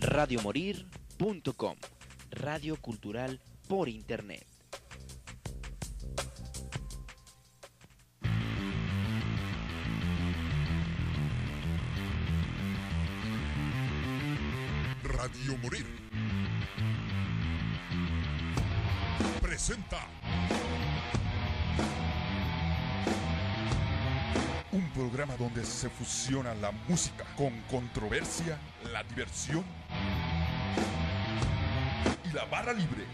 radiomorir.com, radio cultural por internet. Radio Morir. Presenta. Un programa donde se fusiona la música con controversia, la diversión la barra libre.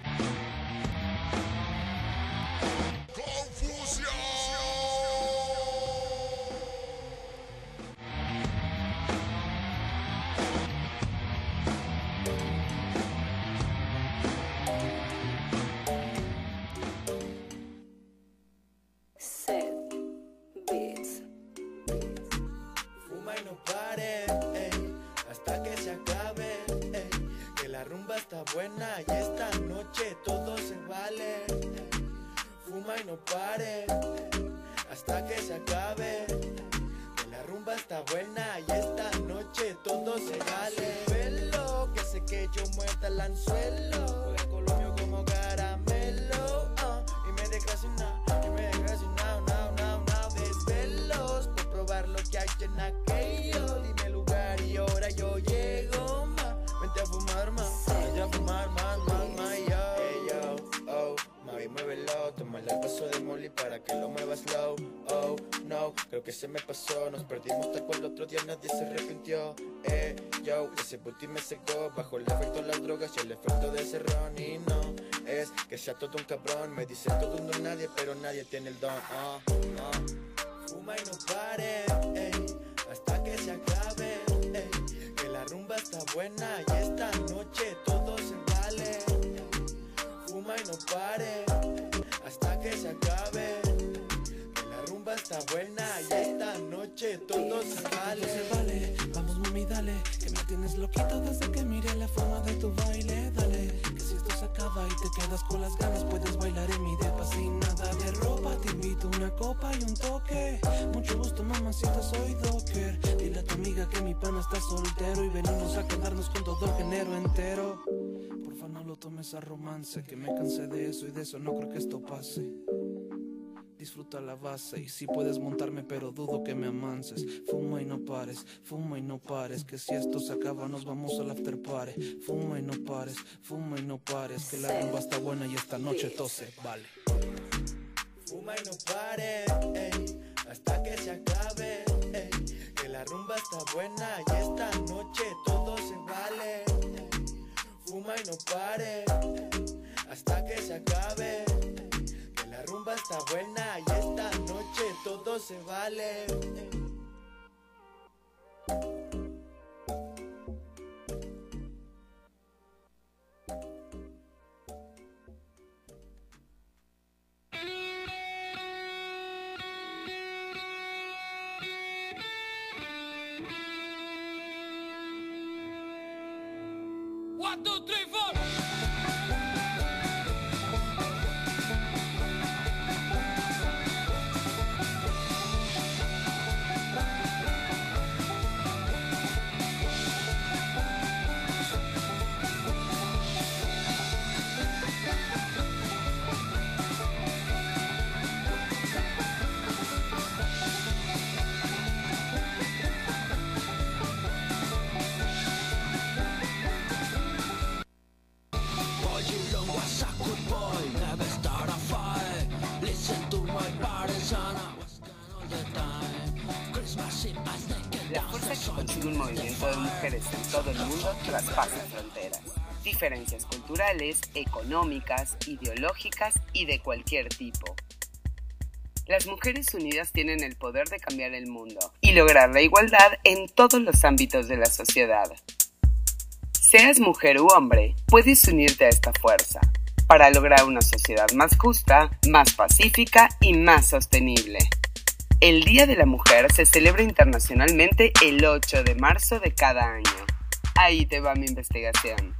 Vale. Velo, que sé que yo muerta el anzuelo, juega colomio como caramelo, ah, y me desgracia y me now, now, now, desvelos por probar lo que hay en aquello. Dime lugar y hora yo llego, ma. Vente a fumar más, vente a fumar más, oh, mami, muévelo. Toma el paso de molly para que lo muevas slow. Oh, no, creo que se me pasó. Nos perdimos tal cual el otro día, nadie se arrepintió. Eh, yo, ese booty me secó. Bajo el efecto de las drogas y el efecto de ese ron. Y no, es que sea todo un cabrón. Me dice todo un don nadie, pero nadie tiene el don. Ah, ah. Fuma y no pare, ey, hasta que se acabe, ey, que la rumba está buena y esta noche todo se vale. Fuma y no pare, está buena y esta noche todo se vale. se vale, vamos mami dale Que me tienes loquito desde que miré la forma de tu baile. Dale, que si esto se acaba y te quedas con las ganas Puedes bailar en mi depa sin nada de ropa. Te invito una copa y un toque. Mucho gusto mamacita, soy Docker. Dile a tu amiga que mi pana está soltero Y venimos a quedarnos con todo género entero. Porfa no lo tomes a romance Que me cansé de eso y de eso no creo que esto pase Disfruta la base y si puedes montarme, pero dudo que me amanses. Fuma y no pares, fuma y no pares. Que si esto se acaba, nos vamos al after party. Fuma y no pares, fuma y no pares. Que la rumba está buena y esta noche tose, vale. Fuma y no pare, ey, hasta que se acabe, ey, que la rumba está buena y esta noche todo se vale. ey. Fuma y no pare, hasta que se acabe, rumba está buena y esta noche todo se vale. Culturales, económicas, ideológicas y de cualquier tipo. Las mujeres unidas tienen el poder de cambiar el mundo y lograr la igualdad en todos los ámbitos de la sociedad. Seas mujer u hombre, puedes unirte a esta fuerza para lograr una sociedad más justa, más pacífica y más sostenible. El Día de la Mujer se celebra internacionalmente el 8 de marzo de cada año. Ahí te va mi investigación.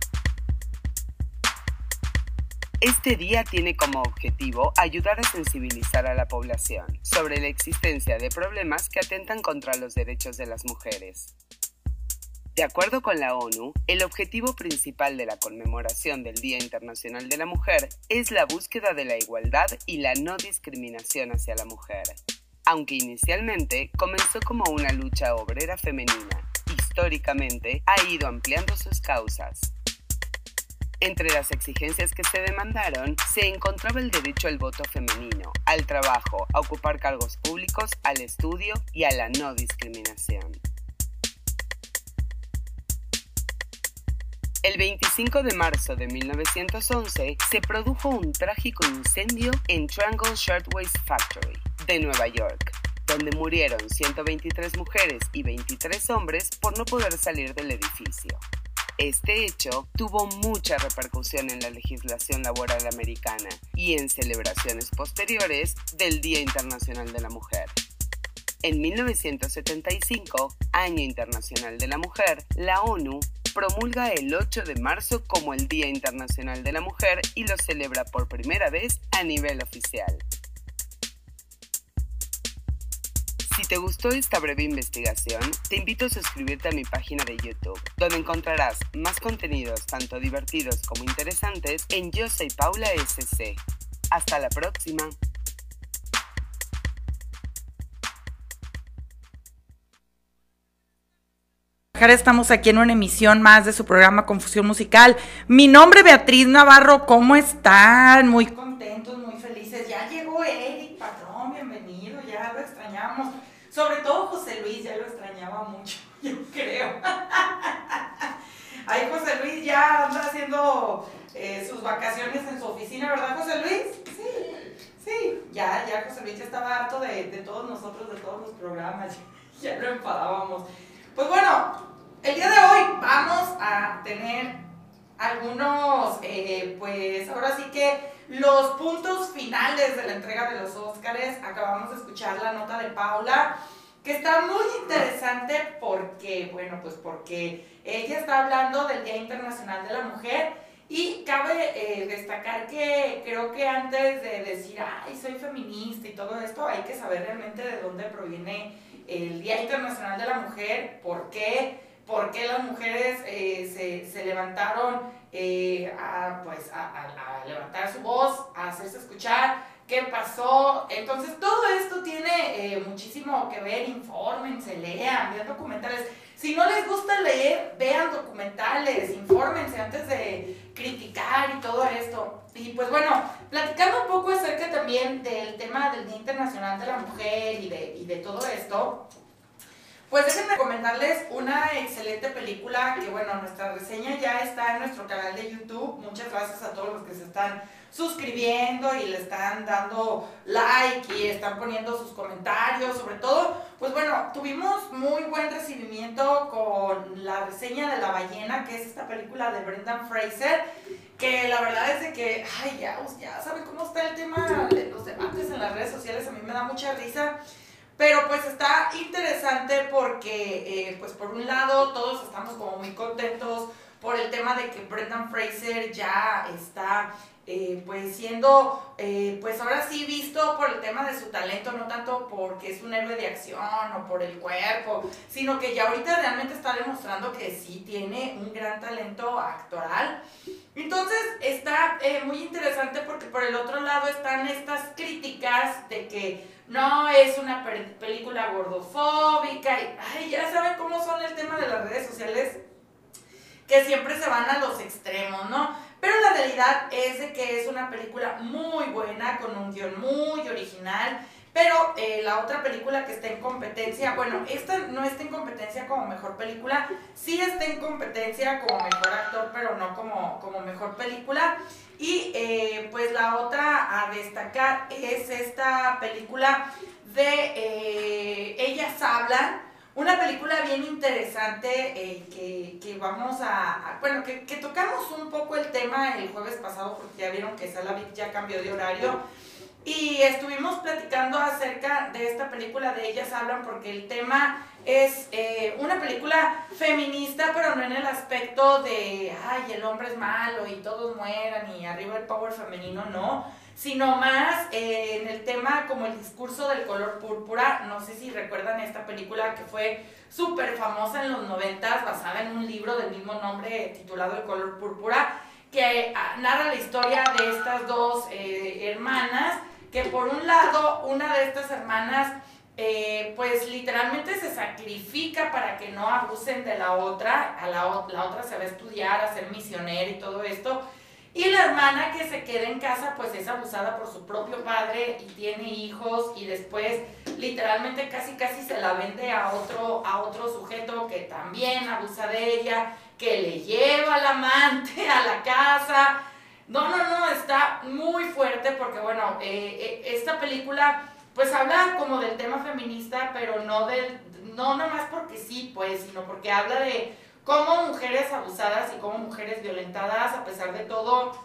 Este día tiene como objetivo ayudar a sensibilizar a la población sobre la existencia de problemas que atentan contra los derechos de las mujeres. De acuerdo con la ONU, el objetivo principal de la conmemoración del Día Internacional de la Mujer es la búsqueda de la igualdad y la no discriminación hacia la mujer. Aunque inicialmente comenzó como una lucha obrera femenina, históricamente ha ido ampliando sus causas. Entre las exigencias que se demandaron se encontraba el derecho al voto femenino, al trabajo, a ocupar cargos públicos, al estudio y a la no discriminación. El 25 de marzo de 1911 se produjo un trágico incendio en Triangle Shirtwaist Factory de Nueva York, donde murieron 123 mujeres y 23 hombres por no poder salir del edificio. Este hecho tuvo mucha repercusión en la legislación laboral americana y en celebraciones posteriores del Día Internacional de la Mujer. En 1975, Año Internacional de la Mujer, la ONU promulga el 8 de marzo como el Día Internacional de la Mujer y lo celebra por primera vez a nivel oficial. Si te gustó esta breve investigación, te invito a suscribirte a mi página de YouTube, donde encontrarás más contenidos tanto divertidos como interesantes en Yo Soy Paula SC. Hasta la próxima. Estamos aquí en una emisión más de su programa Confusión Musical. Mi nombre es Beatriz Navarro, ¿cómo están? Muy contentos, muy felices. Ya llegó Eric, patrón, bienvenido, ya lo extrañamos. Sobre todo José Luis, ya lo extrañaba mucho, yo creo. Ahí José Luis ya anda haciendo eh, sus vacaciones en su oficina, ¿verdad José Luis? Sí, sí, ya, ya José Luis ya estaba harto de, de todos nosotros, de todos los programas, ya lo enfadábamos. Pues bueno, el día de hoy vamos a tener algunos, eh, pues ahora sí que los puntos finales de la entrega de los Óscares. Acabamos de escuchar la nota de Paula, que está muy interesante porque, bueno, pues porque ella está hablando del Día Internacional de la Mujer. Y cabe eh, destacar que creo que antes de decir, ay, soy feminista y todo esto, hay que saber realmente de dónde proviene el Día Internacional de la Mujer, por qué, por qué las mujeres eh, se, se, levantaron eh, a, pues, a, a, levantar su voz, a hacerse escuchar, qué pasó. Entonces, todo esto tiene eh, muchísimo que ver, infórmense, lean, vean documentales. Si no les gusta leer, vean documentales, infórmense antes de criticar y todo esto. Y pues bueno, platicando un poco acerca también del tema del Día Internacional de la Mujer y de, y de todo esto, pues déjenme recomendarles una excelente película que bueno, nuestra reseña ya está en nuestro canal de YouTube. Muchas gracias a todos los que se están suscribiendo y le están dando like y están poniendo sus comentarios, sobre todo, pues bueno, tuvimos muy buen recibimiento con la reseña de La ballena, que es esta película de Brendan Fraser, que la verdad es de que, ay, ya, ya saben cómo está el tema de los debates en las redes sociales, a mí me da mucha risa. Pero pues está interesante porque, eh, pues por un lado, todos estamos como muy contentos por el tema de que Brendan Fraser ya está eh, pues siendo, eh, pues ahora sí visto por el tema de su talento, no tanto porque es un héroe de acción o por el cuerpo, sino que ya ahorita realmente está demostrando que sí tiene un gran talento actoral. Entonces está eh, muy interesante porque por el otro lado están estas críticas de que no es una película gordofóbica y ay, ya saben cómo son el tema de las redes sociales que siempre se van a los extremos, ¿no? Pero la realidad es de que es una película muy buena, con un guion muy original. Pero eh, la otra película que está en competencia, bueno, esta no está en competencia como mejor película, sí está en competencia como mejor actor, pero no como, como mejor película. Y eh, pues la otra a destacar es esta película de eh, Ellas Hablan, una película bien interesante eh, que, que, vamos a, bueno, que, que, tocamos un poco el tema el jueves pasado porque ya vieron que Salavik ya cambió de horario. Y estuvimos platicando acerca de esta película de Ellas Hablan porque el tema es eh, una película feminista pero no en el aspecto de, ay, el hombre es malo y todos mueran y arriba el power femenino, no, sino más eh, en el tema como el discurso del color púrpura. No sé si recuerdan esta película que fue súper famosa en los noventas, basada en un libro del mismo nombre titulado El color púrpura, que ah, narra la historia de estas dos eh, hermanas, que por un lado, una de estas hermanas eh, pues literalmente se sacrifica para que no abusen de la otra, a la, la otra se va a estudiar, a ser misionera y todo esto, y la hermana que se queda en casa pues es abusada por su propio padre y tiene hijos y después literalmente casi casi se la vende a otro, a otro sujeto que también abusa de ella, que le lleva al amante a la casa. No, no, no, está muy fuerte porque bueno, eh, eh, esta película pues habla como del tema feminista, pero no del, no nomás porque sí, pues, sino porque habla de cómo mujeres abusadas y cómo mujeres violentadas, a pesar de todo,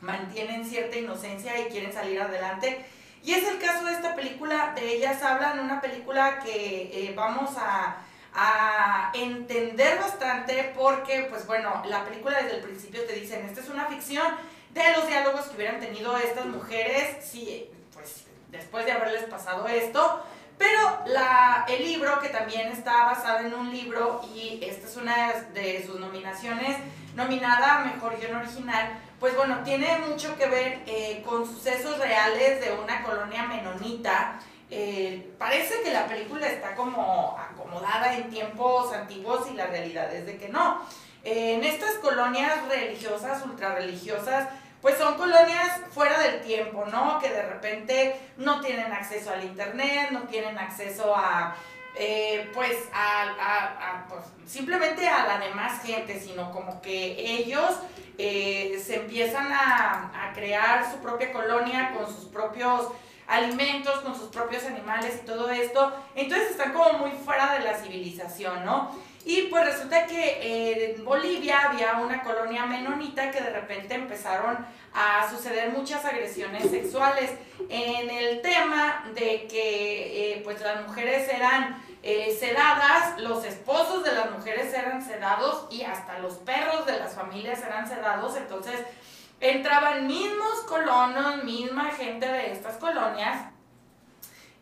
mantienen cierta inocencia y quieren salir adelante. Y es el caso de esta película, de ellas hablan, una película que eh, vamos a, a, entender bastante porque, pues bueno, la película desde el principio te dicen, esta es una ficción de los diálogos que hubieran tenido estas mujeres, sí, después de haberles pasado esto. Pero la, el libro, que también está basado en un libro, y esta es una de sus nominaciones, nominada a Mejor Guión Original, pues bueno, tiene mucho que ver eh, con sucesos reales de una colonia menonita. Eh, parece que la película está como acomodada en tiempos antiguos y la realidad es de que no. Eh, en estas colonias religiosas, ultrarreligiosas, pues son colonias fuera del tiempo, ¿no? Que de repente no tienen acceso al internet, no tienen acceso a, eh, pues, a, pues, simplemente a la demás gente, sino como que ellos eh, se empiezan a, a crear su propia colonia con sus propios alimentos, con sus propios animales y todo esto. Entonces están como muy fuera de la civilización, ¿no? Y pues resulta que eh, en Bolivia había una colonia menonita que de repente empezaron a suceder muchas agresiones sexuales. En el tema de que eh, pues las mujeres eran eh, sedadas, los esposos de las mujeres eran sedados y hasta los perros de las familias eran sedados, entonces entraban mismos colonos, misma gente de estas colonias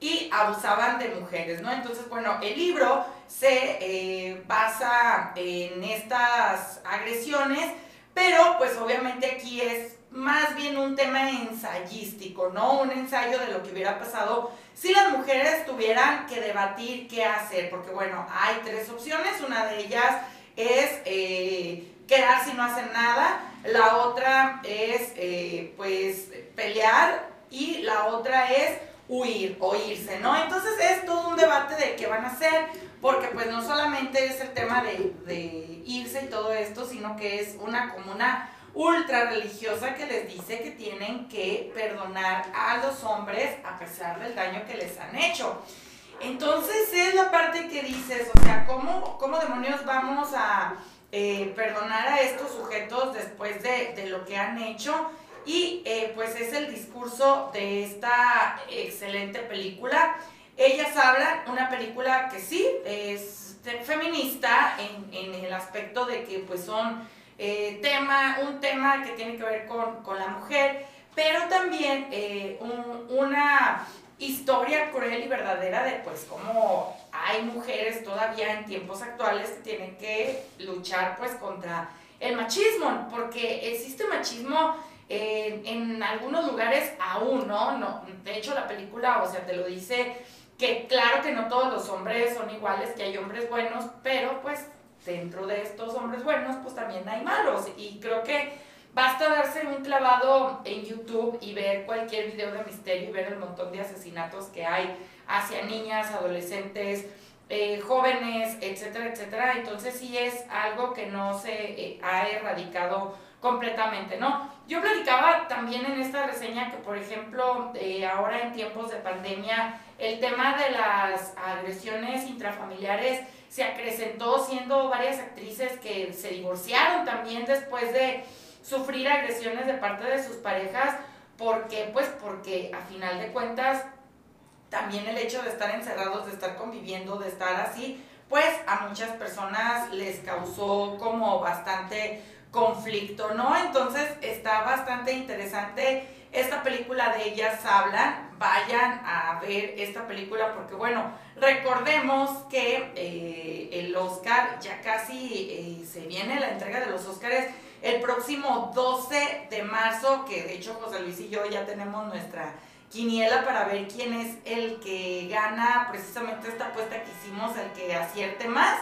y abusaban de mujeres, ¿no? Entonces, bueno, el libro se eh, basa en estas agresiones, pero pues obviamente aquí es más bien un tema ensayístico, ¿no? Un ensayo de lo que hubiera pasado si las mujeres tuvieran que debatir qué hacer, porque bueno, hay tres opciones, una de ellas es eh, quedar si no hacen nada, la otra es eh, pues pelear y la otra es huir o irse, ¿no? Entonces es todo un debate de qué van a hacer, porque pues no solamente es el tema de, de irse y todo esto, sino que es una como una ultra religiosa que les dice que tienen que perdonar a los hombres a pesar del daño que les han hecho. Entonces es la parte que dices, o sea, ¿cómo, cómo demonios vamos a eh, perdonar a estos sujetos después de, de lo que han hecho? Y eh, pues es el discurso de esta excelente película. Ellas hablan, una película que sí es feminista en, en el aspecto de que pues son eh, tema, un tema que tiene que ver con, con la mujer, pero también eh, una historia cruel y verdadera de pues cómo hay mujeres todavía en tiempos actuales que tienen que luchar pues contra el machismo, porque existe machismo en algunos lugares aún, ¿no? ¿no? De hecho, la película, o sea, te lo dice que claro que no todos los hombres son iguales, que hay hombres buenos, pero pues dentro de estos hombres buenos, pues también hay malos. Y creo que basta darse un clavado en YouTube y ver cualquier video de misterio y ver el montón de asesinatos que hay hacia niñas, adolescentes, eh, jóvenes, etcétera, etcétera. Entonces sí es algo que no se eh, ha erradicado completamente, ¿no? Yo platicaba también en esta reseña que, por ejemplo, eh, ahora en tiempos de pandemia, el tema de las agresiones intrafamiliares se acrecentó siendo varias actrices que se divorciaron también después de sufrir agresiones de parte de sus parejas. ¿Por qué? Pues porque a final de cuentas también el hecho de estar encerrados, de estar conviviendo, de estar así, pues a muchas personas les causó como bastante conflicto, ¿no? Entonces está bastante interesante esta película de Ellas Hablan, vayan a ver esta película porque bueno, recordemos que eh, el Oscar ya casi eh, se viene la entrega de los Oscars el próximo 12 de marzo, que de hecho José Luis y yo ya tenemos nuestra quiniela para ver quién es el que gana precisamente esta apuesta que hicimos, el que acierte más.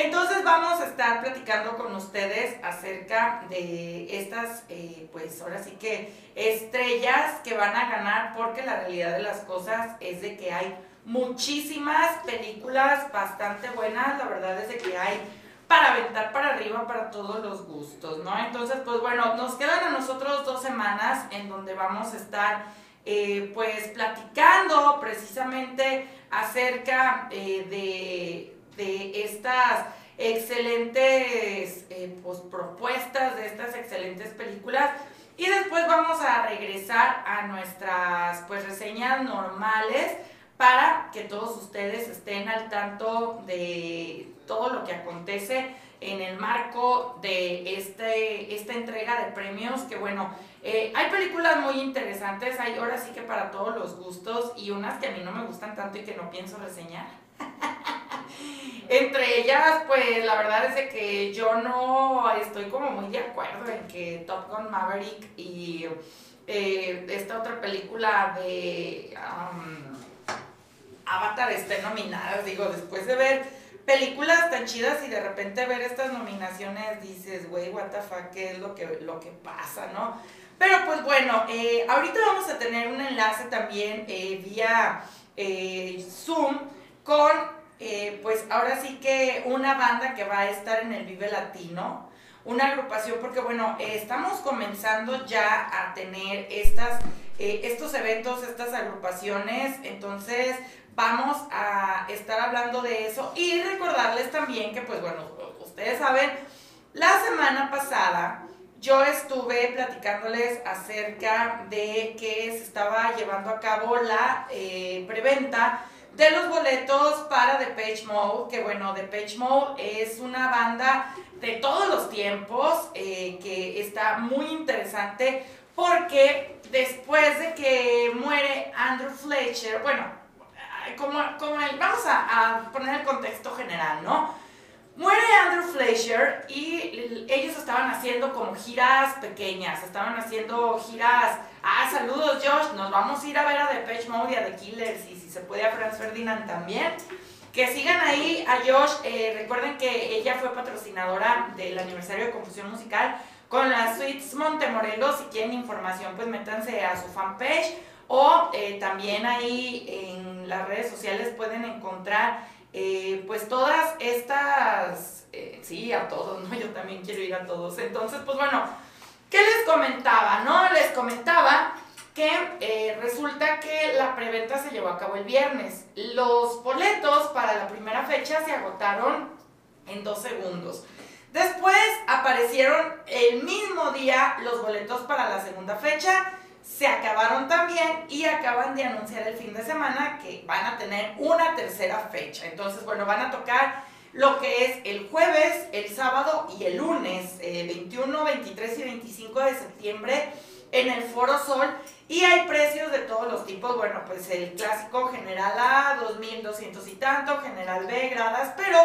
Entonces vamos a estar platicando con ustedes acerca de estas, eh, pues ahora sí que estrellas que van a ganar, porque la realidad de las cosas es de que hay muchísimas películas bastante buenas, la verdad es de que hay para aventar para arriba para todos los gustos, ¿no? Entonces, pues bueno, nos quedan a nosotros dos semanas en donde vamos a estar, eh, pues, platicando precisamente acerca eh, de, de, estas excelentes eh, pues, propuestas, de estas excelentes películas. Y después vamos a regresar a nuestras, pues, reseñas normales para que todos ustedes estén al tanto de todo lo que acontece en el marco de este, esta entrega de premios, que bueno, eh, hay películas muy interesantes, hay ahora sí que para todos los gustos y unas que a mí no me gustan tanto y que no pienso reseñar. Entre ellas, pues la verdad es de que yo no estoy como muy de acuerdo en que Top Gun Maverick y eh, esta otra película de... Avatar esté nominadas. Digo, después de ver películas tan chidas y de repente ver estas nominaciones, dices, güey, what the fuck, ¿qué es lo que, lo que pasa, no? Pero pues bueno, eh, ahorita vamos a tener un enlace también eh, vía Zoom con, pues ahora sí que una banda que va a estar en el Vive Latino, una agrupación, porque bueno, estamos comenzando ya a tener estas, estos eventos, estas agrupaciones, entonces vamos a estar hablando de eso y recordarles también que, pues bueno, ustedes saben, la semana pasada yo estuve platicándoles acerca de que se estaba llevando a cabo la eh, preventa de los boletos para The Page Mode, que bueno, The Page Mode es una banda de todos los tiempos eh, que está muy interesante porque después de que muere Andrew Fletcher, bueno, como, como el, vamos a, poner el contexto general, ¿no? Muere Andrew Fleischer y ellos estaban haciendo como giras pequeñas, estaban haciendo giras, ah, saludos Josh, nos vamos a ir a ver a Depeche Mode y a The Killers y si se puede a Franz Ferdinand también. Que sigan ahí a Josh, eh, recuerden que ella fue patrocinadora del aniversario de Confusión Musical con las Suites Montemorelos, si quieren información pues métanse a su fanpage o eh, también ahí en las redes sociales pueden encontrar eh, pues todas estas, eh, sí, a todos, ¿no? Yo también quiero ir a todos. Entonces, pues bueno, ¿qué les comentaba, no? Les comentaba que resulta que la preventa se llevó a cabo el viernes. Los boletos para la primera fecha se agotaron en dos segundos. Después aparecieron el mismo día los boletos para la segunda fecha se acabaron también y acaban de anunciar el fin de semana que van a tener una tercera fecha. Entonces, bueno, van a tocar lo que es el jueves, el sábado y el lunes, 21, 23 y 25 de septiembre en el Foro Sol y hay precios de todos los tipos, bueno, pues el clásico General A, 2.200 y tanto, General B, gradas, pero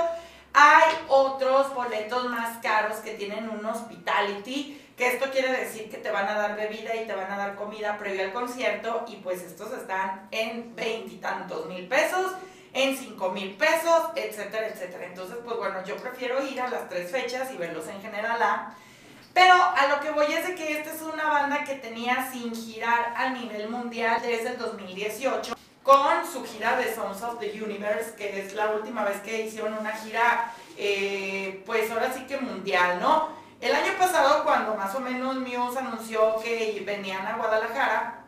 hay otros boletos más caros que tienen un hospitality esto quiere decir que te van a dar bebida y te van a dar comida previo al concierto y pues estos están en veintitantos mil pesos, en cinco mil pesos, etcétera, etcétera. Entonces, pues bueno, yo prefiero ir a las tres fechas y verlos en general A. Pero a lo que voy es de que esta es una banda que tenía sin girar a nivel mundial desde el 2018 con su gira de Songs of the Universe, que es la última vez que hicieron una gira, eh, pues ahora sí que mundial, ¿no? El año pasado, cuando más o menos Muse anunció que venían a Guadalajara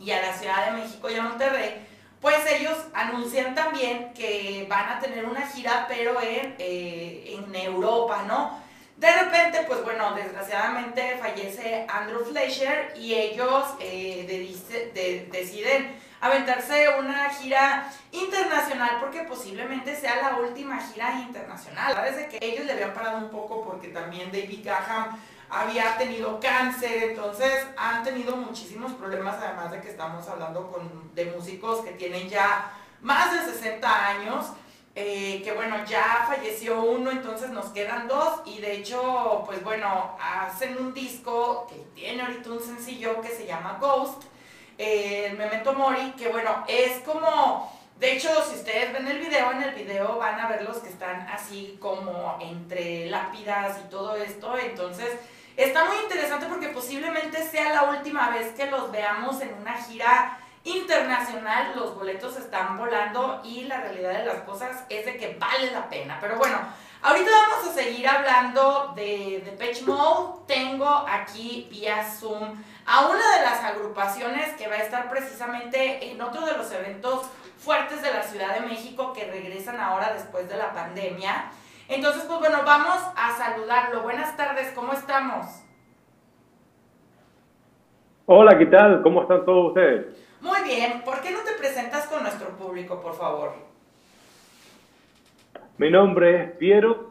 y a la Ciudad de México y a Monterrey, pues ellos anuncian también que van a tener una gira, pero en, eh, en Europa, ¿no? De repente, pues bueno, desgraciadamente fallece Andrew Fleischer y ellos eh, deciden aventarse una gira internacional porque posiblemente sea la última gira internacional. Desde que ellos le habían parado un poco porque también David Graham había tenido cáncer, entonces han tenido muchísimos problemas, además de que estamos hablando con, de músicos que tienen ya más de 60 años, eh, que bueno, ya falleció uno, entonces nos quedan dos, y de hecho, pues bueno, hacen un disco que tiene ahorita un sencillo que se llama Ghost, eh, el Memento Mori, que bueno, es como de hecho, si ustedes ven el video, en el video van a ver los que están así como entre lápidas y todo esto. Entonces, está muy interesante porque posiblemente sea la última vez que los veamos en una gira internacional. Los boletos están volando y la realidad de las cosas es de que vale la pena. Pero bueno, ahorita vamos a seguir hablando de, de Pitch Mode. Tengo aquí vía Zoom a una de las agrupaciones que va a estar precisamente en otro de los eventos fuertes de la Ciudad de México que regresan ahora después de la pandemia. Entonces, pues bueno, vamos a saludarlo. Buenas tardes, ¿cómo estamos? Hola, ¿qué tal? ¿Cómo están todos ustedes? Muy bien, ¿por qué no te presentas con nuestro público, por favor? Mi nombre es Piero,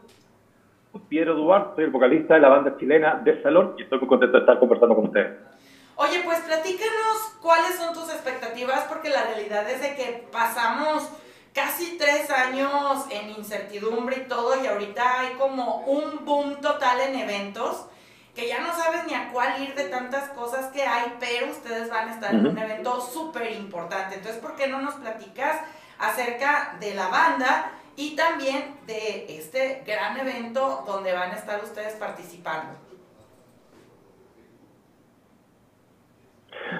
Piero Duarte, soy el vocalista de la banda chilena de Salón y estoy muy contento de estar conversando con ustedes. Oye, pues platícanos cuáles son tus expectativas, porque la realidad es de que pasamos casi tres años en incertidumbre y todo, y ahorita hay como un boom total en eventos, que ya no sabes ni a cuál ir de tantas cosas que hay, pero ustedes van a estar en un evento súper importante. Entonces, ¿por qué no nos platicas acerca de la banda y también de este gran evento donde van a estar ustedes participando?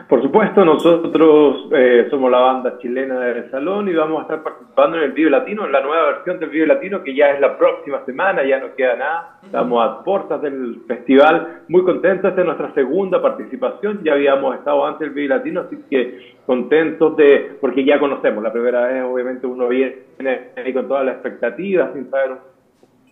Por supuesto, nosotros eh, somos la banda chilena del Salón y vamos a estar participando en el Vive Latino, en la nueva versión del Vive Latino que ya es la próxima semana, ya no queda nada. Estamos a puertas del festival, muy contentos, esta es nuestra segunda participación, ya habíamos estado antes del Vive Latino, así que contentos de, porque ya conocemos, la primera vez obviamente uno viene ahí con todas las expectativas, sin saber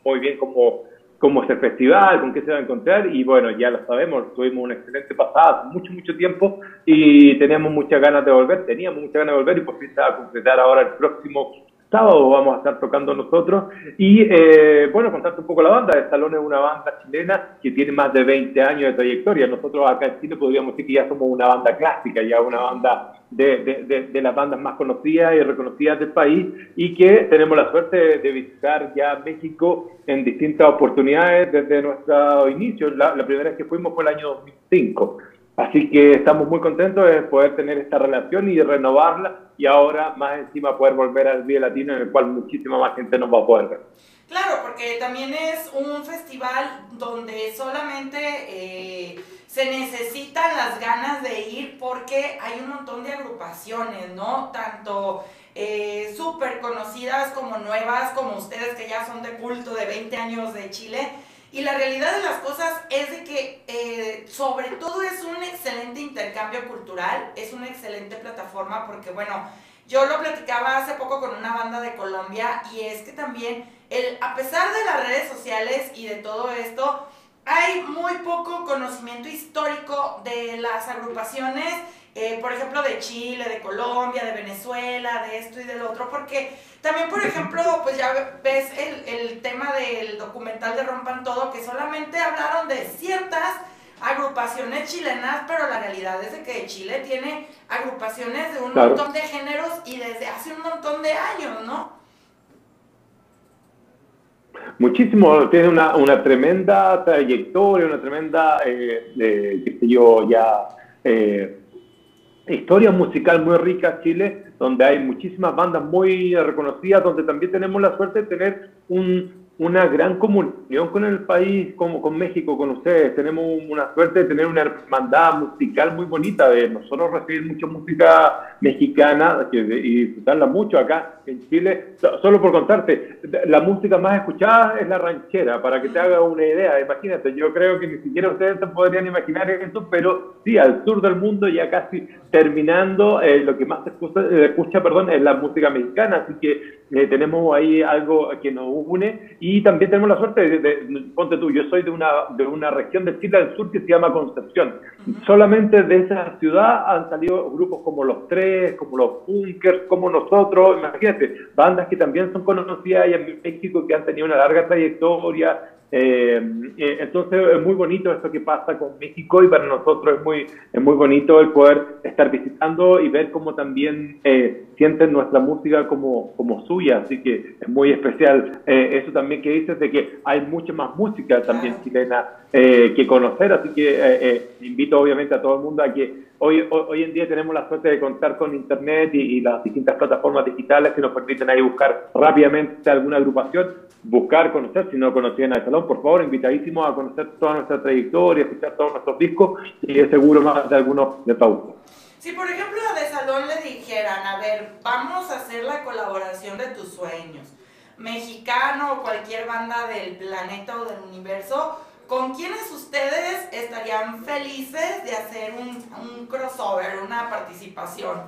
muy bien cómo cómo es el festival, con qué se va a encontrar y bueno, ya lo sabemos, tuvimos una excelente pasada hace mucho, mucho tiempo y tenemos muchas ganas de volver, teníamos muchas ganas de volver y por fin se a completar ahora el próximo sábado vamos a estar tocando nosotros y eh, bueno, contarte un poco la banda, el Salón es una banda chilena que tiene más de 20 años de trayectoria, nosotros acá en Chile podríamos decir que ya somos una banda clásica, ya una banda de, de, de, las bandas más conocidas y reconocidas del país y que tenemos la suerte de, visitar ya México en distintas oportunidades desde nuestro inicio. La, la, primera vez que fuimos fue el año 2005. Así que estamos muy contentos de poder tener esta relación y renovarla y ahora más encima poder volver al Vía Latino en el cual muchísima más gente nos va a poder ver. Claro, porque también es un festival donde solamente eh, se necesitan las ganas de ir porque hay un montón de agrupaciones, ¿no? Tanto eh, súper conocidas como nuevas, como ustedes que ya son de culto de 20 años de Chile. Y la realidad de las cosas es de que eh, sobre todo es un excelente intercambio cultural, es una excelente plataforma porque bueno, yo lo platicaba hace poco con una banda de Colombia y es que también el, a pesar de las redes sociales y de todo esto, hay muy poco conocimiento histórico de las agrupaciones, eh, por ejemplo, de Chile, de Colombia, de Venezuela, de esto y del otro, porque también, por ejemplo, pues ya ves el, el tema del documental de Rompan Todo, que solamente hablaron de ciertas agrupaciones chilenas, pero la realidad es de que Chile tiene agrupaciones de un montón de géneros y desde hace un montón de años, ¿no? Muchísimo, tiene una, una tremenda trayectoria, una tremenda, eh, eh, qué sé yo, ya, eh, historia musical muy rica Chile, donde hay muchísimas bandas muy reconocidas, donde también tenemos la suerte de tener un, una gran comunión con el país, como con México, con ustedes. Tenemos una suerte de tener una hermandad musical muy bonita, de nosotros recibir mucha música mexicana y disfrutarla mucho acá en Chile. Solo por contarte, la música más escuchada es la ranchera, para que te haga una idea. Imagínate, yo creo que ni siquiera ustedes se podrían imaginar eso, pero sí, al sur del mundo ya casi terminando, eh, lo que más se escucha, escucha, perdón, es la música mexicana, así que eh, tenemos ahí algo que nos une y también tenemos la suerte de, ponte tú, yo soy de una, de una región de Chile del Sur que se llama Concepción. Solamente de esa ciudad han salido grupos como Los Tres, como Los Bunkers, como nosotros, imagínate, bandas que también son conocidas en México, que han tenido una larga trayectoria, Eh, eh, entonces es muy bonito esto que pasa con México y para nosotros es muy, es muy bonito el poder estar visitando y ver cómo también eh, sienten nuestra música como, como suya, así que es muy especial. eso también que dices de que hay mucha más música también chilena que conocer, así que invito obviamente a todo el mundo a que hoy, hoy en día tenemos la suerte de contar con Internet y, las distintas plataformas digitales que nos permiten ahí buscar rápidamente alguna agrupación, buscar, conocer, si no conocían el salón, por favor, invitadísimos a conocer toda nuestra trayectoria, escuchar todos nuestros discos y es seguro más de algunos de pausa. Si por ejemplo a De Salón le dijeran, a ver, vamos a hacer la colaboración de tus sueños, mexicano o cualquier banda del planeta o del universo, ¿Con quiénes ustedes estarían felices de hacer un, crossover, una participación?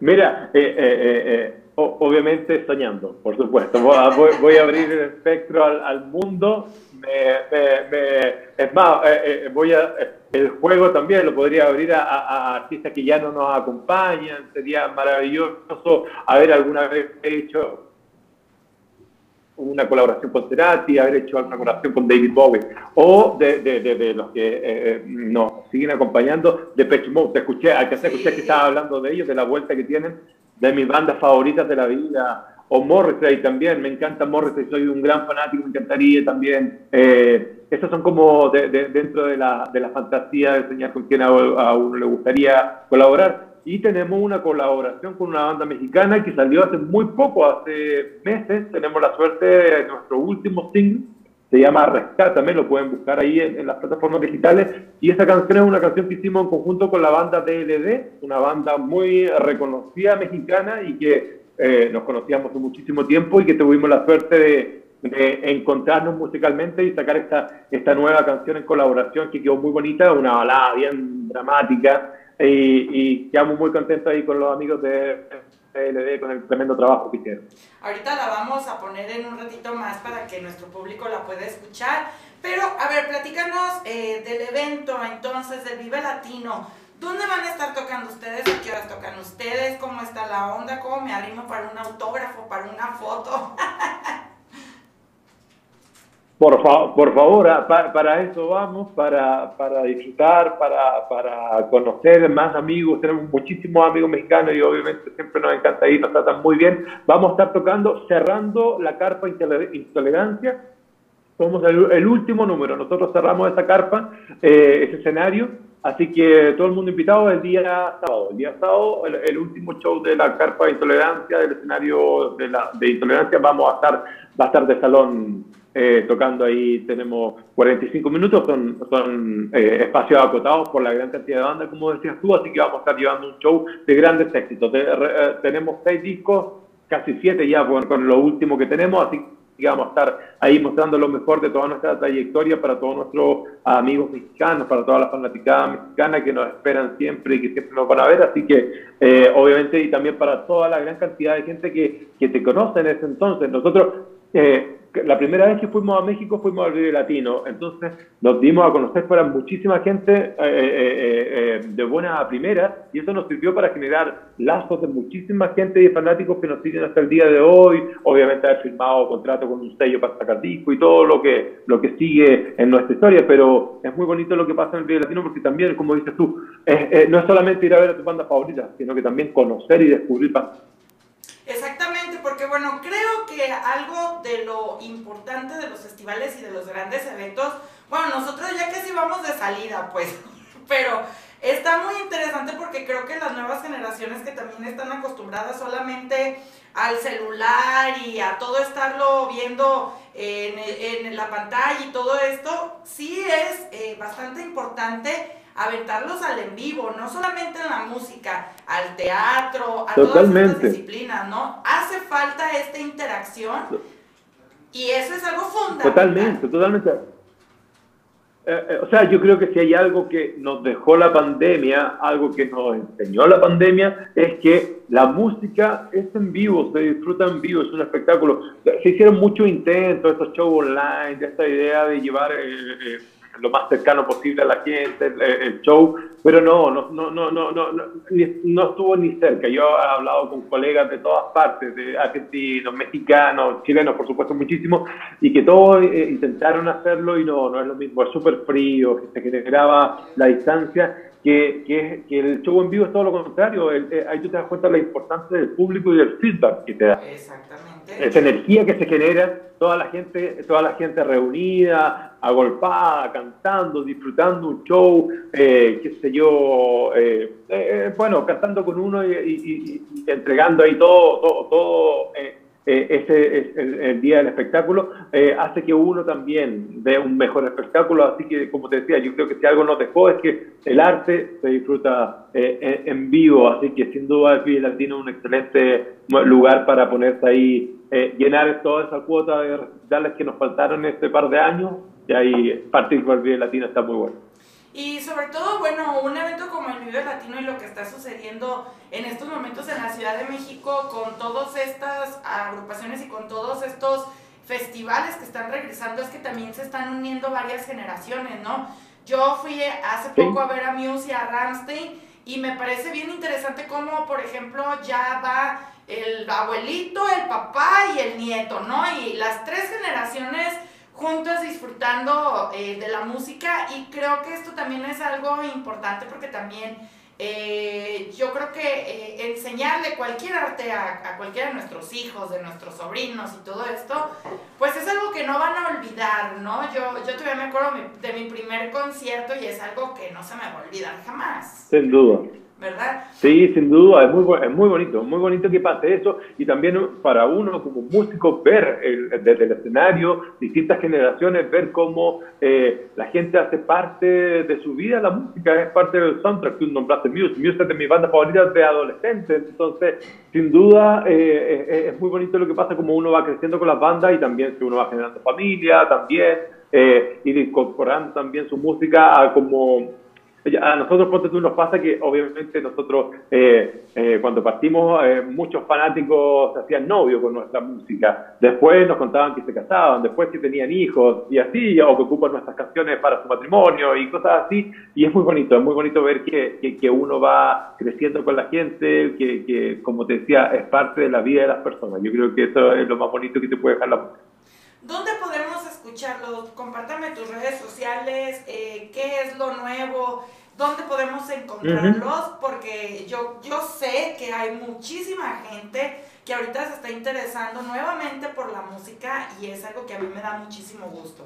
Mira, eh, eh, eh, obviamente soñando, por supuesto. Voy, a abrir el espectro al, mundo. es más, a, el juego también lo podría abrir a, artistas que ya no nos acompañan. Sería maravilloso haber alguna vez hecho una colaboración con Cerati, haber hecho alguna colaboración con David Bowie, o de, de, los que eh, eh, nos siguen acompañando, de Pech Mode. Te escuché, al que se escuché que estaba hablando de ellos, de la vuelta que tienen, de mis bandas favoritas de la vida, o Morrissey también, me encanta Morrissey, soy un gran fanático, me encantaría también. Eh, esos son como dentro de la, de la fantasía de enseñar con quién a uno le gustaría colaborar y tenemos una colaboración con una banda mexicana que salió hace muy poco, hace meses. Tenemos la suerte de nuestro último single, se llama Rescátame, lo pueden buscar ahí en, las plataformas digitales. Y esa canción es una canción que hicimos en conjunto con la banda DLD, una banda muy reconocida mexicana y que eh, nos conocíamos hace muchísimo tiempo y que tuvimos la suerte de, de encontrarnos musicalmente y sacar esta, esta nueva canción en colaboración que quedó muy bonita, una balada bien dramática y, quedamos muy contentos ahí con los amigos de PLD con el tremendo trabajo que hicieron. Ahorita la vamos a poner en un ratito más para que nuestro público la pueda escuchar. Pero, a ver, platícanos eh, del evento entonces del Vive Latino. ¿Dónde van a estar tocando ustedes? ¿A qué horas tocan ustedes? ¿Cómo está la onda? ¿Cómo me arrimo para un autógrafo, para una foto? Por, por favor, ah, para, eso vamos, para, para disfrutar, para, para, conocer más amigos. Tenemos muchísimos amigos mexicanos y obviamente siempre nos encanta ir, nos tratan muy bien. Vamos a estar tocando, cerrando la carpa Intolerancia. Somos el, último número. Nosotros cerramos esa carpa, eh, ese escenario. Así que todo el mundo invitado el día sábado. El día sábado, el, último show de la carpa Intolerancia, del escenario de, la, de Intolerancia, vamos a estar, va a estar de salón eh, tocando ahí tenemos 45 minutos, son, son eh, espacios acotados por la gran cantidad de bandas, como decías tú, así que vamos a estar llevando un show de grandes éxitos. Eh, tenemos seis discos, casi siete ya con lo último que tenemos, así que vamos a estar ahí mostrando lo mejor de toda nuestra trayectoria para todos nuestros amigos mexicanos, para toda la fanaticada mexicana que nos esperan siempre y que siempre nos van a ver, así que obviamente y también para toda la gran cantidad de gente que, que te conoce en ese entonces. Nosotros eh, la primera vez que fuimos a México fuimos al Vive Latino, entonces nos dimos a conocer para muchísima gente eh, eh, de buena primera y eso nos sirvió para generar lazos de muchísima gente y fanáticos que nos siguen hasta el día de hoy, obviamente haber firmado contrato con un sello para sacar disco y todo lo que, lo que sigue en nuestra historia, pero es muy bonito lo que pasa en el Vive Latino porque también, como dices tú, no es solamente ir a ver a tu banda favorita, sino que también conocer y descubrir. Exactamente, porque bueno, creo que algo de lo importante de los festivales y de los grandes eventos, bueno, nosotros ya que sí vamos de salida, pues, pero está muy interesante porque creo que las nuevas generaciones que también están acostumbradas solamente al celular y a todo estarlo viendo en, en la pantalla y todo esto, sí es eh, bastante importante aventarlos al en vivo, no solamente en la música, al teatro, a todas estas disciplinas, ¿no? Hace falta esta interacción y eso es algo fundamental. Totalmente, totalmente. Eh, eh, o sea, yo creo que si hay algo que nos dejó la pandemia, algo que nos enseñó la pandemia, es que la música es en vivo, se disfruta en vivo, es un espectáculo. Se hicieron muchos intentos, estos shows online, de esta idea de llevar... Eh, lo más cercano posible a la gente, el, show, pero no, no, no, no, no, no, no, estuvo ni cerca. Yo he hablado con colegas de todas partes, de argentinos, mexicanos, chilenos, por supuesto, muchísimo, y que todos eh, intentaron hacerlo y no, no es lo mismo, es súper frío, que se generaba la distancia que, que, que, el show en vivo es todo lo contrario. Eh, ahí tú te das cuenta de la importancia del público y del feedback que te da. Exactamente. Esa energía que se genera, toda la gente, toda la gente reunida, agolpada, cantando, disfrutando un show, eh, qué sé yo, eh, eh, bueno, cantando con uno y, entregando ahí todo, todo, todo eh, ese es el, día del espectáculo, eh, hace que uno también vea un mejor espectáculo. Así que, como te decía, yo creo que si algo nos dejó es que el arte se disfruta eh, en, vivo. Así que, sin duda, el Vive Latino es un excelente lugar para ponerse ahí, llenar toda esa cuota de recitales que nos faltaron este par de años. Y ahí partir con el Vive Latino está muy bueno. Y sobre todo, bueno, un evento como el Vive Latino y lo que está sucediendo en estos momentos en la Ciudad de México con todas estas agrupaciones y con todos estos festivales que están regresando es que también se están uniendo varias generaciones, ¿no? Yo fui hace poco a ver a Muse y a Ramstein y me parece bien interesante cómo, por ejemplo, ya va el abuelito, el papá y el nieto, ¿no? Y las tres generaciones juntos disfrutando eh, de la música y creo que esto también es algo importante porque también eh, yo creo que eh, enseñarle cualquier arte a, a, cualquiera de nuestros hijos, de nuestros sobrinos y todo esto, pues es algo que no van a olvidar, ¿no? Yo, yo todavía me acuerdo de mi primer concierto y es algo que no se me va a olvidar jamás. Sin duda. ¿Verdad? Sí, sin duda, es muy, es muy bonito, muy bonito que pase eso y también para uno como músico ver desde el escenario distintas generaciones, ver cómo eh, la gente hace parte de su vida, la música es parte del soundtrack, tú nombraste Muse, Muse es de mis bandas favoritas de adolescentes, entonces sin duda eh, eh, es muy bonito lo que pasa como uno va creciendo con las bandas y también si uno va generando familia también. y incorporando también su música a como a nosotros, ponte tú, nos pasa que obviamente nosotros, eh, eh, cuando partimos, eh, muchos fanáticos se hacían novio con nuestra música. Después nos contaban que se casaban, después que tenían hijos y así, o que ocupan nuestras canciones para su matrimonio y cosas así. Y es muy bonito, es muy bonito ver que, que, uno va creciendo con la gente, que, que, como te decía, es parte de la vida de las personas. Yo creo que eso es lo más bonito que te puede dejar la música. ¿Dónde podemos escucharlos? Compártame tus redes sociales, eh, qué es lo nuevo, dónde podemos encontrarlos, porque yo, yo sé que hay muchísima gente que ahorita se está interesando nuevamente por la música y es algo que a mí me da muchísimo gusto.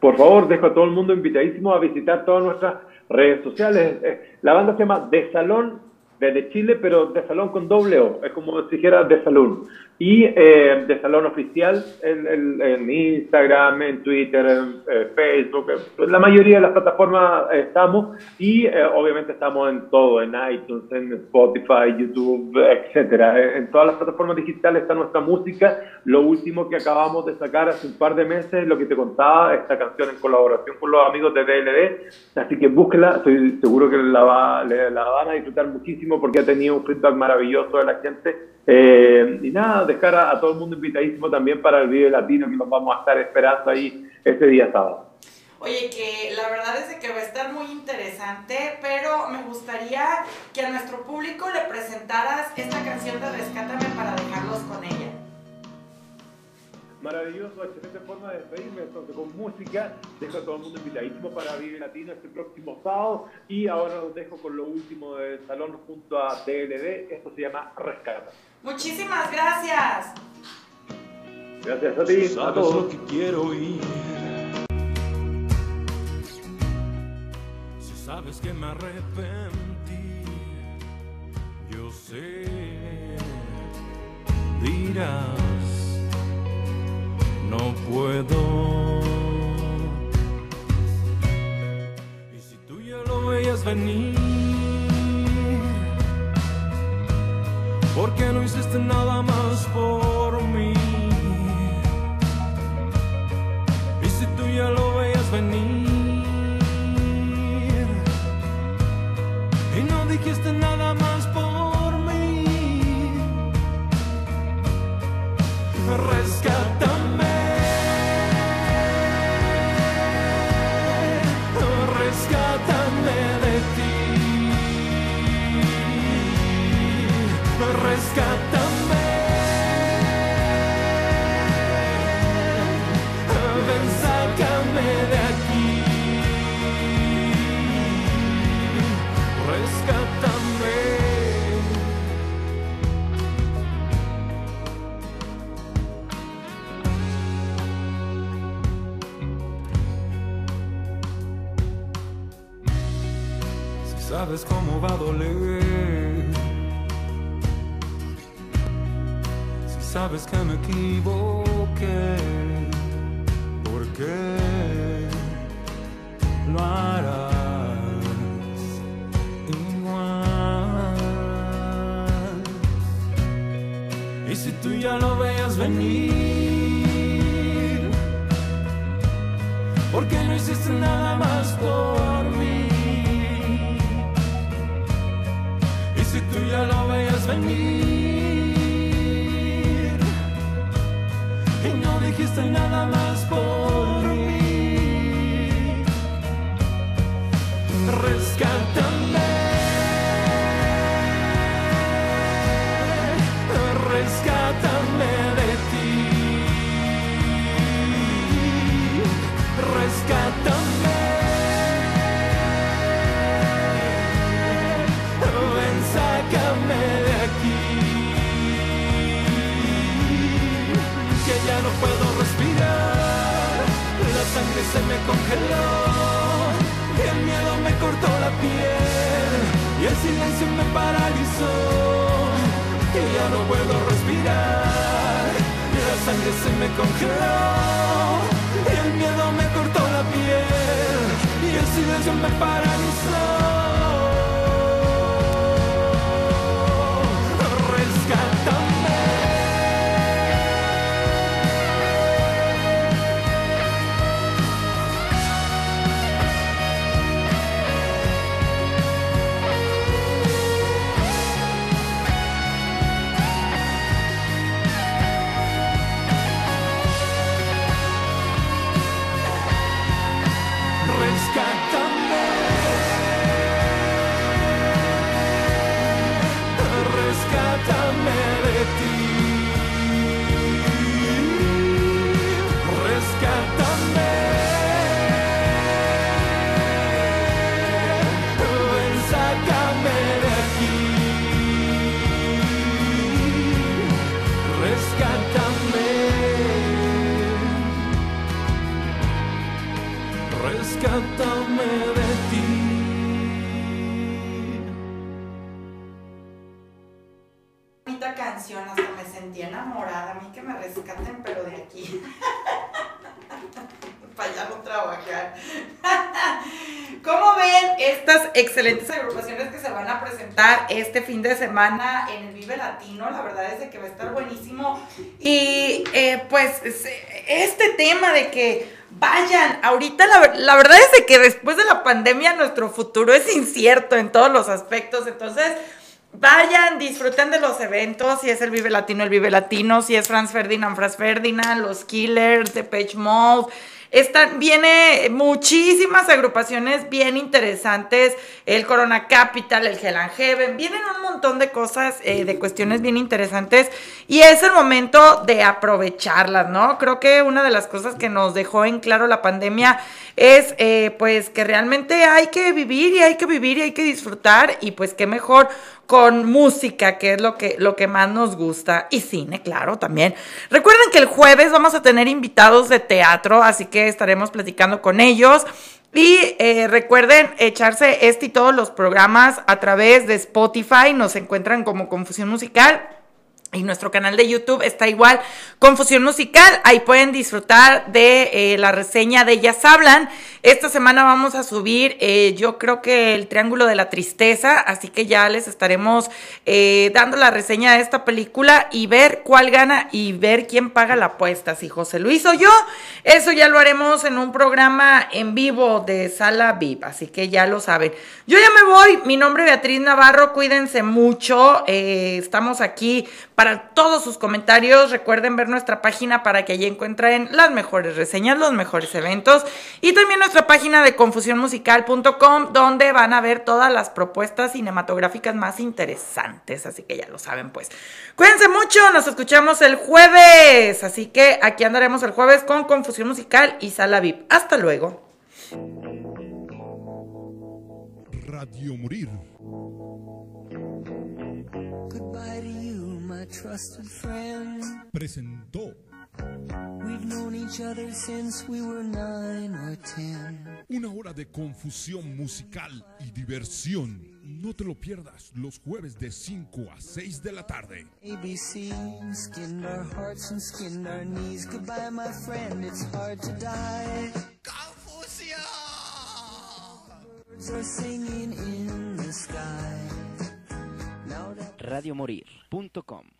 Por favor, dejo a todo el mundo invitadísimo a visitar todas nuestras redes sociales. Eh, la banda se llama De Salón de Chile, pero de salón con doble O, es como si dijera de salón. Y eh, de salón oficial en, en, Instagram, en Twitter, en eh, Facebook, en la mayoría de las plataformas estamos y eh, obviamente estamos en todo, en iTunes, en Spotify, YouTube, etcétera. En todas las plataformas digitales está nuestra música. Lo último que acabamos de sacar hace un par de meses, lo que te contaba, esta canción en colaboración con los amigos de DLD. Así que búsquela, estoy seguro que la, va, la van a disfrutar muchísimo porque ha tenido un feedback maravilloso de la gente. Eh, y nada, dejar a, todo el mundo invitadísimo también para el video latino que nos vamos a estar esperando ahí este día sábado. Oye, que la verdad es que va a estar muy interesante, pero me gustaría que a nuestro público le presentaras esta canción de Rescátame para dejarlos con ella maravilloso, excelente forma de despedirme. Entonces, con música, dejo a todo el mundo invitadísimo para Vive Latino este próximo sábado. Y ahora los dejo con lo último del salón junto a DLD. Esto se llama Rescata. Muchísimas gracias. Gracias a ti. a todos. lo que quiero oír. Si sabes que me arrepentí, yo sé, dirás no puedo. Y si tú ya lo veías venir, ¿por qué no hiciste nada más por mí? Y si tú ya lo sabes que me equivoqué, ¿por qué lo harás igual? Y si tú ya lo veas venir, ¿por qué no hiciste nada más por mí? Y si tú ya lo veías venir el miedo me cortó la piel y el silencio me paralizó, que ya no puedo respirar, la sangre se me congeló, el miedo me cortó la piel y el silencio me paralizó. Este fin de semana en el Vive Latino? La verdad es de que va a estar buenísimo. Y eh, pues es- este tema de que vayan, ahorita la, la verdad es de que después de la pandemia nuestro futuro es incierto en todos los aspectos. Entonces, Vayan, disfruten de los eventos, si es el Vive Latino, el Vive Latino, si es Franz Ferdinand, Franz Ferdinand, los Killers, Depeche Mode. Están, viene muchísimas agrupaciones bien interesantes, el Corona Capital, el Hell Heaven, vienen un montón de cosas, eh, de cuestiones bien interesantes y es el momento de aprovecharlas, ¿no? Creo que una de las cosas que nos dejó en claro la pandemia es eh, pues que realmente hay que vivir y hay que vivir y hay que disfrutar y pues qué mejor con música, que es lo que, lo que más nos gusta, y cine, claro, también. Recuerden que el jueves vamos a tener invitados de teatro, así que estaremos platicando con ellos. Y eh, recuerden echarse este y todos los programas a través de Spotify, nos encuentran como Confusión Musical. Y nuestro canal de YouTube está igual, Confusión Musical. Ahí pueden disfrutar de eh, la reseña de Ellas Hablan. Esta semana vamos a subir, eh, yo creo que el Triángulo de la Tristeza, así que ya les estaremos eh, dando la reseña de esta película y ver cuál gana y ver quién paga la apuesta, si José Luis o yo. Eso ya lo haremos en un programa en vivo de Sala VIP, así que ya lo saben. Yo ya me voy, mi nombre es Beatriz Navarro, cuídense mucho, estamos aquí para todos sus comentarios. Recuerden ver nuestra página para que allí encuentren las mejores reseñas, los mejores eventos y también nuestra página de confusionmusical.com donde van a ver todas las propuestas cinematográficas más interesantes. Así que ya lo saben, pues. Cuídense mucho, nos escuchamos el jueves. Así que aquí andaremos el jueves con Confusión Musical y Sala VIP. Hasta luego. Radio Morir. Ten. Una hora de confusión musical y diversión. No te lo pierdas los jueves de 5 a 6 de la tarde. ABC skinned our hearts and skinned our knees. Goodbye, my friend, it's hard to die. Birds are singing in the sky. Now that Radiomorir.com